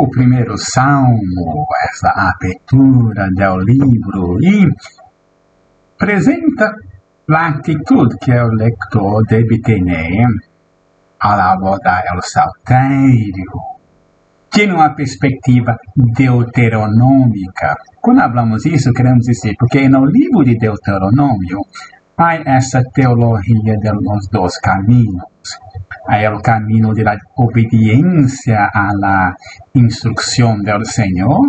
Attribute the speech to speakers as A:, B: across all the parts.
A: o primeiro salmo, essa abertura do livro, e apresenta a atitude que o leitor deve ter ao abordar o saltério tem uma perspectiva deuteronômica. Quando falamos isso, queremos dizer, porque no livro de Deuteronômio há essa teologia dos dois caminhos. Há o caminho da obediência à instrução do Senhor,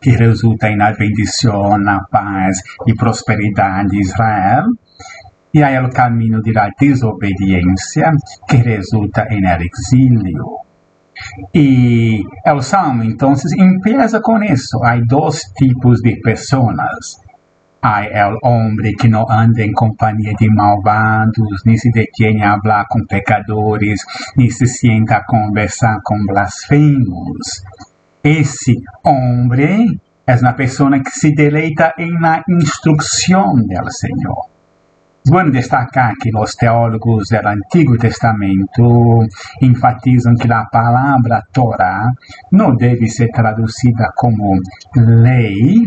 A: que resulta na bendição, na paz e prosperidade de Israel. E há o caminho da desobediência, que resulta em exílio. E o Salmo, então, empieza com isso. Há dois tipos de pessoas. Há o homem que não anda em companhia de malvados, nem se detiene a falar com pecadores, nem se sienta a conversar com blasfemos. Esse homem é uma pessoa que se deleita em la instrução do Senhor. Bueno destacar que os teólogos do Antigo Testamento enfatizam que a palavra Torá não deve ser traduzida como lei,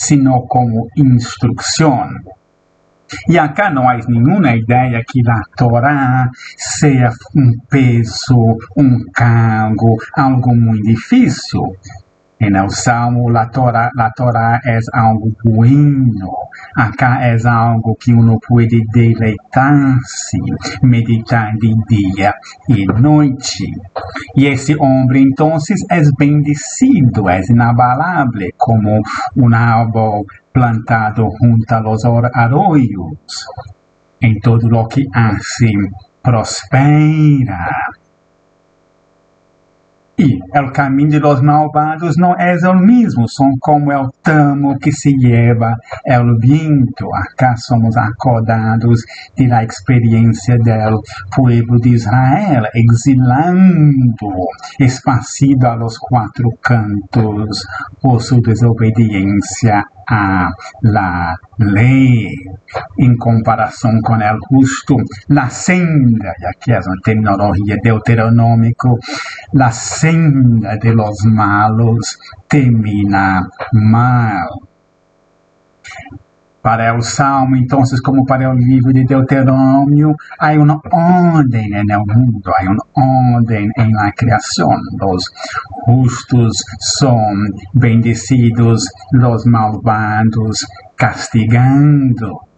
A: sino como instrução. E acá não há nenhuma ideia que a Torá seja um peso, um cargo, algo muito difícil. En el Salmo, la Torah, la Torah es algo bueno. Acá es algo que uno puede deleitarse, meditar de día y noche. Y ese hombre entonces es bendecido, es inabalable como un árbol plantado junto a los arroyos. En todo lo que hace, prospera. E o caminho de los malvados não é o mesmo, são como o tamo que se lleva o viento. Acá somos acordados de la experiência do povo de Israel, exilando, esparcido a los quatro cantos por sua desobediência a la lei em comparação com o justo, la senda, e aqui é uma terminologia deuteronômica, la senda de los malos termina mal para o Salmo, então, como para o livro de Deuteronômio, há uma ordem no mundo, há uma ordem na criação. Os justos são bendecidos, os malvados castigando.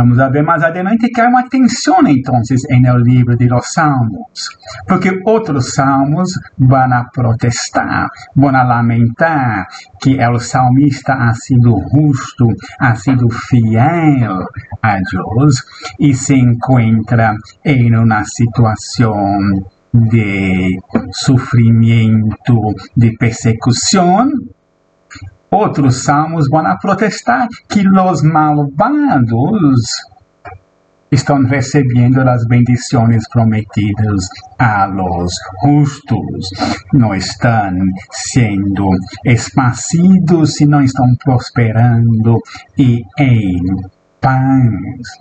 A: Vamos a ver mais adelante que há uma tensão, então, no livro de los Salmos, porque outros salmos vão protestar, vão lamentar que o salmista ha sido justo, ha sido fiel a Deus e se encontra em uma situação de sofrimento, de persecução, Outros salmos vão a protestar que os malvados estão recebendo as bendições prometidas a los justos. Não estão sendo esparcidos e não estão prosperando e em paz.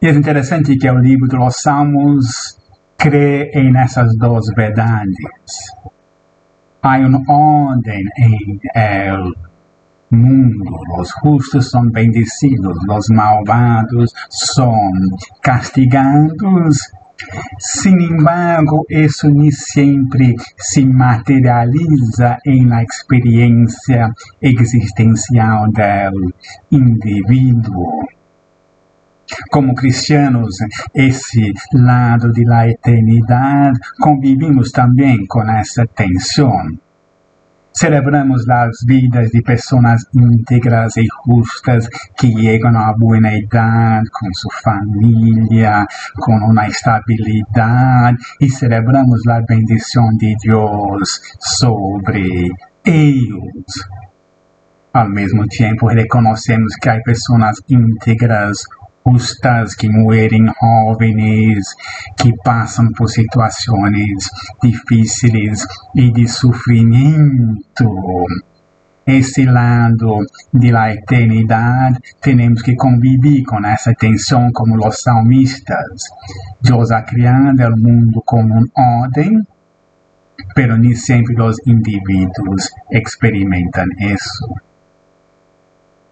A: E é interessante que o livro dos Salmos crê em essas duas verdades orden en el mundo. Los justos son bendecidos, los malvados son castigados. Sin embargo, eso ni siempre se materializa en la experiencia existencial del individuo. Como cristianos, esse lado de la eternidade, convivimos também com essa tensão. Celebramos as vidas de pessoas íntegras e justas que chegam a boa idade com sua família, com uma estabilidade e celebramos a bendição de Deus sobre eles. Ao mesmo tempo, reconhecemos que há pessoas íntegras justas que mueren jóvenes, que pasan por situaciones difíciles y de sufrimiento. Esse lado de la eternidade, temos que conviver com essa tensão como os salmistas. Deus ha criado o mundo como uma ordem, pero ni siempre los individuos experimentan eso.